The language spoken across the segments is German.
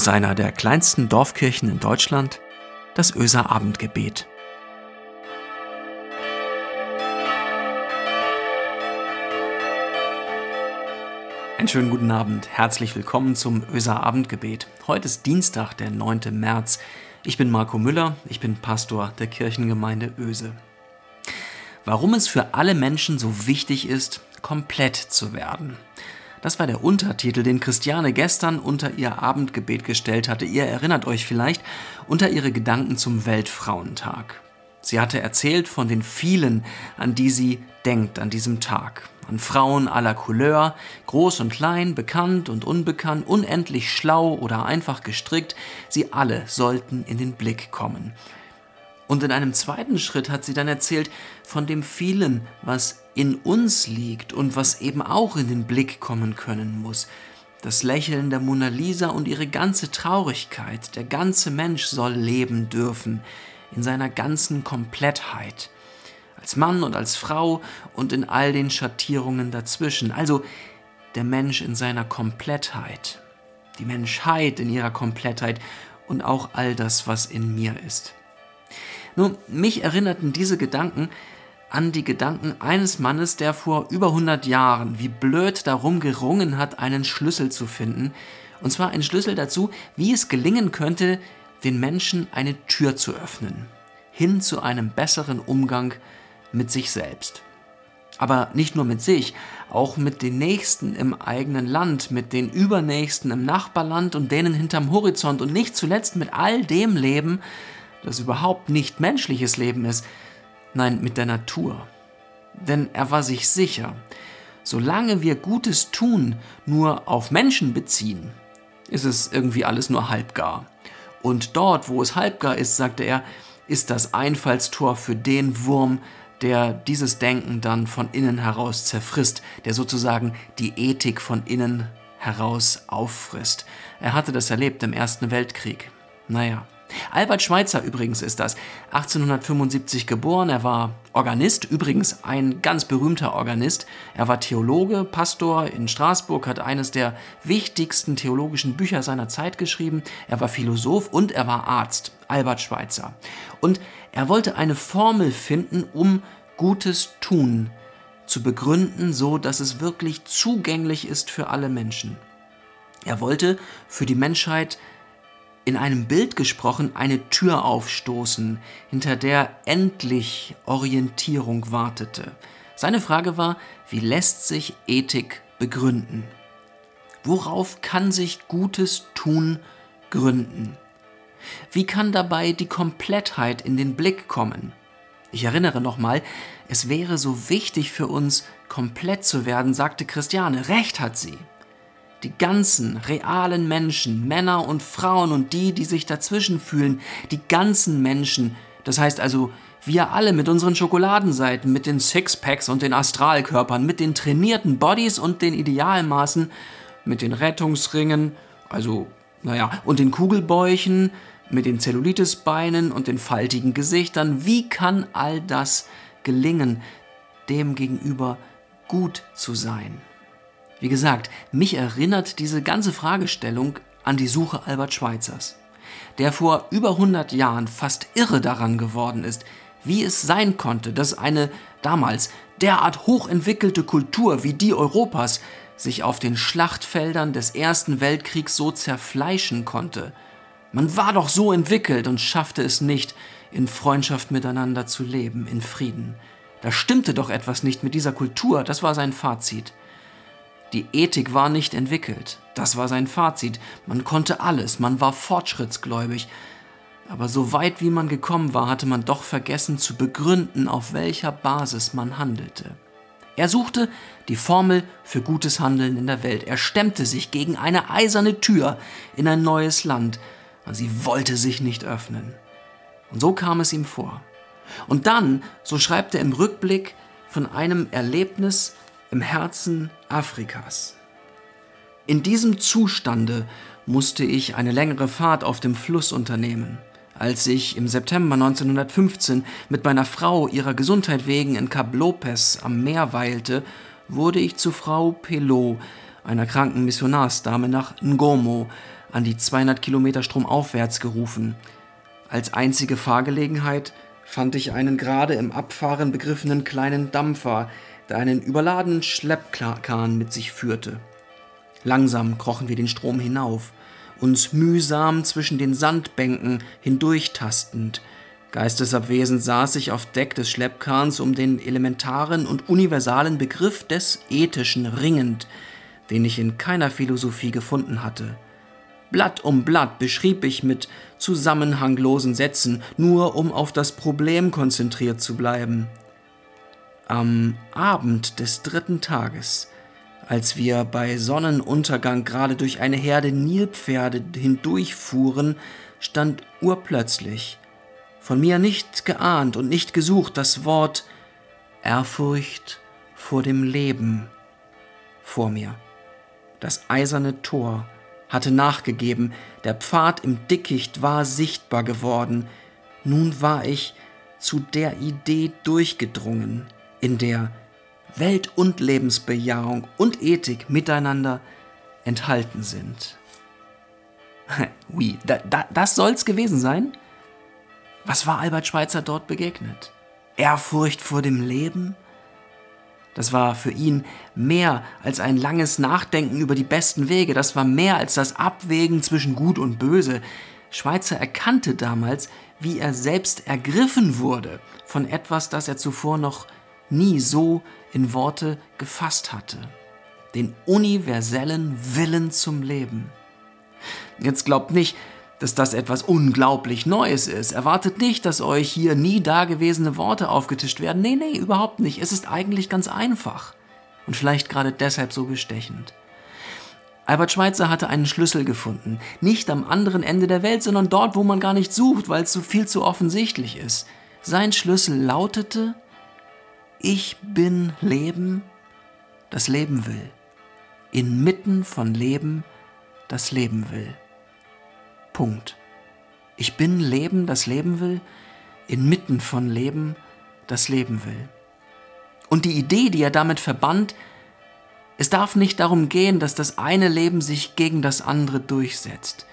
Aus einer der kleinsten Dorfkirchen in Deutschland, das Öser Abendgebet. Einen schönen guten Abend, herzlich willkommen zum Öser Abendgebet. Heute ist Dienstag, der 9. März. Ich bin Marco Müller, ich bin Pastor der Kirchengemeinde Öse. Warum es für alle Menschen so wichtig ist, komplett zu werden. Das war der Untertitel, den Christiane gestern unter ihr Abendgebet gestellt hatte. Ihr erinnert euch vielleicht unter ihre Gedanken zum Weltfrauentag. Sie hatte erzählt von den vielen, an die sie denkt an diesem Tag. An Frauen aller Couleur, groß und klein, bekannt und unbekannt, unendlich schlau oder einfach gestrickt, sie alle sollten in den Blick kommen. Und in einem zweiten Schritt hat sie dann erzählt von dem vielen, was in uns liegt und was eben auch in den Blick kommen können muss. Das Lächeln der Mona Lisa und ihre ganze Traurigkeit, der ganze Mensch soll leben dürfen, in seiner ganzen Komplettheit. Als Mann und als Frau und in all den Schattierungen dazwischen. Also der Mensch in seiner Komplettheit, die Menschheit in ihrer Komplettheit und auch all das, was in mir ist. Nun, mich erinnerten diese Gedanken an die Gedanken eines Mannes, der vor über 100 Jahren wie blöd darum gerungen hat, einen Schlüssel zu finden. Und zwar einen Schlüssel dazu, wie es gelingen könnte, den Menschen eine Tür zu öffnen, hin zu einem besseren Umgang mit sich selbst. Aber nicht nur mit sich, auch mit den Nächsten im eigenen Land, mit den Übernächsten im Nachbarland und denen hinterm Horizont und nicht zuletzt mit all dem Leben, das überhaupt nicht menschliches Leben ist, nein, mit der Natur. Denn er war sich sicher, solange wir Gutes tun nur auf Menschen beziehen, ist es irgendwie alles nur halbgar. Und dort, wo es halbgar ist, sagte er, ist das Einfallstor für den Wurm, der dieses Denken dann von innen heraus zerfrisst, der sozusagen die Ethik von innen heraus auffrisst. Er hatte das erlebt im Ersten Weltkrieg. Naja, Albert Schweitzer übrigens ist das. 1875 geboren, er war Organist, übrigens ein ganz berühmter Organist. Er war Theologe, Pastor in Straßburg, hat eines der wichtigsten theologischen Bücher seiner Zeit geschrieben. Er war Philosoph und er war Arzt, Albert Schweitzer. Und er wollte eine Formel finden, um Gutes tun zu begründen, so dass es wirklich zugänglich ist für alle Menschen. Er wollte für die Menschheit in einem Bild gesprochen, eine Tür aufstoßen, hinter der endlich Orientierung wartete. Seine Frage war, wie lässt sich Ethik begründen? Worauf kann sich Gutes tun gründen? Wie kann dabei die Komplettheit in den Blick kommen? Ich erinnere nochmal, es wäre so wichtig für uns, komplett zu werden, sagte Christiane. Recht hat sie die ganzen realen Menschen, Männer und Frauen und die, die sich dazwischen fühlen, die ganzen Menschen, das heißt also wir alle mit unseren Schokoladenseiten, mit den Sixpacks und den Astralkörpern, mit den trainierten Bodies und den Idealmaßen, mit den Rettungsringen, also naja, und den Kugelbäuchen, mit den Zellulitisbeinen und den faltigen Gesichtern, wie kann all das gelingen, dem gegenüber gut zu sein? Wie gesagt, mich erinnert diese ganze Fragestellung an die Suche Albert Schweitzers, der vor über 100 Jahren fast irre daran geworden ist, wie es sein konnte, dass eine damals derart hochentwickelte Kultur wie die Europas sich auf den Schlachtfeldern des Ersten Weltkriegs so zerfleischen konnte. Man war doch so entwickelt und schaffte es nicht, in Freundschaft miteinander zu leben, in Frieden. Da stimmte doch etwas nicht mit dieser Kultur, das war sein Fazit. Die Ethik war nicht entwickelt. Das war sein Fazit. Man konnte alles, man war fortschrittsgläubig. Aber so weit wie man gekommen war, hatte man doch vergessen zu begründen, auf welcher Basis man handelte. Er suchte die Formel für gutes Handeln in der Welt. Er stemmte sich gegen eine eiserne Tür in ein neues Land, und sie wollte sich nicht öffnen. Und so kam es ihm vor. Und dann, so schreibt er im Rückblick von einem Erlebnis, im Herzen Afrikas. In diesem Zustande musste ich eine längere Fahrt auf dem Fluss unternehmen. Als ich im September 1915 mit meiner Frau ihrer Gesundheit wegen in Kap Lopez am Meer weilte, wurde ich zu Frau Pelot, einer kranken Missionarsdame, nach Ngomo, an die 200 Kilometer stromaufwärts gerufen. Als einzige Fahrgelegenheit fand ich einen gerade im Abfahren begriffenen kleinen Dampfer, der einen überladenen Schleppkahn mit sich führte. Langsam krochen wir den Strom hinauf, uns mühsam zwischen den Sandbänken hindurchtastend. Geistesabwesend saß ich auf Deck des Schleppkahns, um den elementaren und universalen Begriff des Ethischen ringend, den ich in keiner Philosophie gefunden hatte. Blatt um Blatt beschrieb ich mit zusammenhanglosen Sätzen, nur um auf das Problem konzentriert zu bleiben. Am Abend des dritten Tages, als wir bei Sonnenuntergang gerade durch eine Herde Nilpferde hindurchfuhren, stand urplötzlich, von mir nicht geahnt und nicht gesucht, das Wort Ehrfurcht vor dem Leben vor mir. Das eiserne Tor hatte nachgegeben, der Pfad im Dickicht war sichtbar geworden. Nun war ich zu der Idee durchgedrungen, in der Welt- und Lebensbejahung und Ethik miteinander enthalten sind. Wie, da, da, das soll's gewesen sein? Was war Albert Schweitzer dort begegnet? Ehrfurcht vor dem Leben? Das war für ihn mehr als ein langes Nachdenken über die besten Wege, das war mehr als das Abwägen zwischen Gut und Böse. Schweitzer erkannte damals, wie er selbst ergriffen wurde von etwas, das er zuvor noch nie so in Worte gefasst hatte. Den universellen Willen zum Leben. Jetzt glaubt nicht, dass das etwas unglaublich Neues ist. Erwartet nicht, dass euch hier nie dagewesene Worte aufgetischt werden. Nee, nee, überhaupt nicht. Es ist eigentlich ganz einfach. Und vielleicht gerade deshalb so bestechend. Albert Schweitzer hatte einen Schlüssel gefunden. Nicht am anderen Ende der Welt, sondern dort, wo man gar nicht sucht, weil es so viel zu offensichtlich ist. Sein Schlüssel lautete, ich bin Leben, das Leben will. Inmitten von Leben, das Leben will. Punkt. Ich bin Leben, das Leben will, inmitten von Leben, das Leben will. Und die Idee, die er damit verband, es darf nicht darum gehen, dass das eine Leben sich gegen das andere durchsetzt.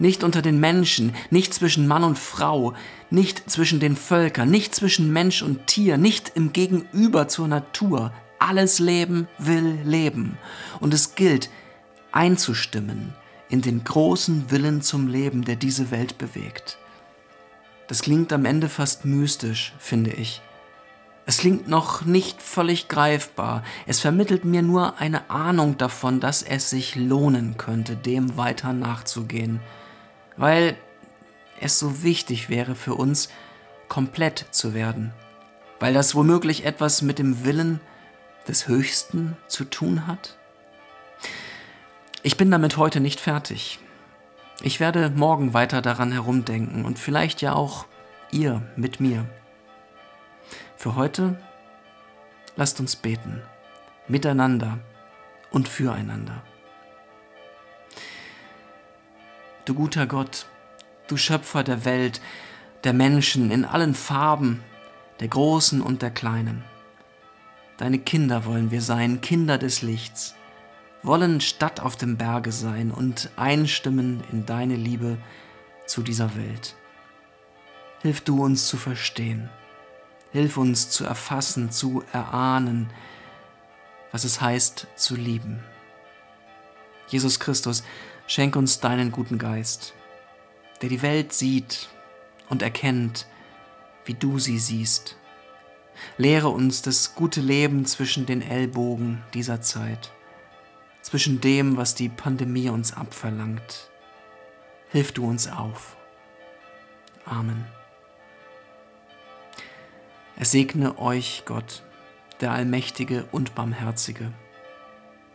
Nicht unter den Menschen, nicht zwischen Mann und Frau, nicht zwischen den Völkern, nicht zwischen Mensch und Tier, nicht im Gegenüber zur Natur. Alles Leben will leben. Und es gilt, einzustimmen in den großen Willen zum Leben, der diese Welt bewegt. Das klingt am Ende fast mystisch, finde ich. Es klingt noch nicht völlig greifbar. Es vermittelt mir nur eine Ahnung davon, dass es sich lohnen könnte, dem weiter nachzugehen. Weil es so wichtig wäre für uns, komplett zu werden. Weil das womöglich etwas mit dem Willen des Höchsten zu tun hat. Ich bin damit heute nicht fertig. Ich werde morgen weiter daran herumdenken und vielleicht ja auch ihr mit mir. Für heute lasst uns beten, miteinander und füreinander. Du guter Gott, du Schöpfer der Welt, der Menschen in allen Farben, der Großen und der Kleinen. Deine Kinder wollen wir sein, Kinder des Lichts wollen Stadt auf dem Berge sein und einstimmen in deine Liebe zu dieser Welt. Hilf du uns zu verstehen. Hilf uns zu erfassen, zu erahnen, was es heißt zu lieben. Jesus Christus, schenk uns deinen guten Geist, der die Welt sieht und erkennt, wie du sie siehst. Lehre uns das gute Leben zwischen den Ellbogen dieser Zeit zwischen dem, was die Pandemie uns abverlangt. Hilf du uns auf. Amen. Er segne euch, Gott, der Allmächtige und Barmherzige,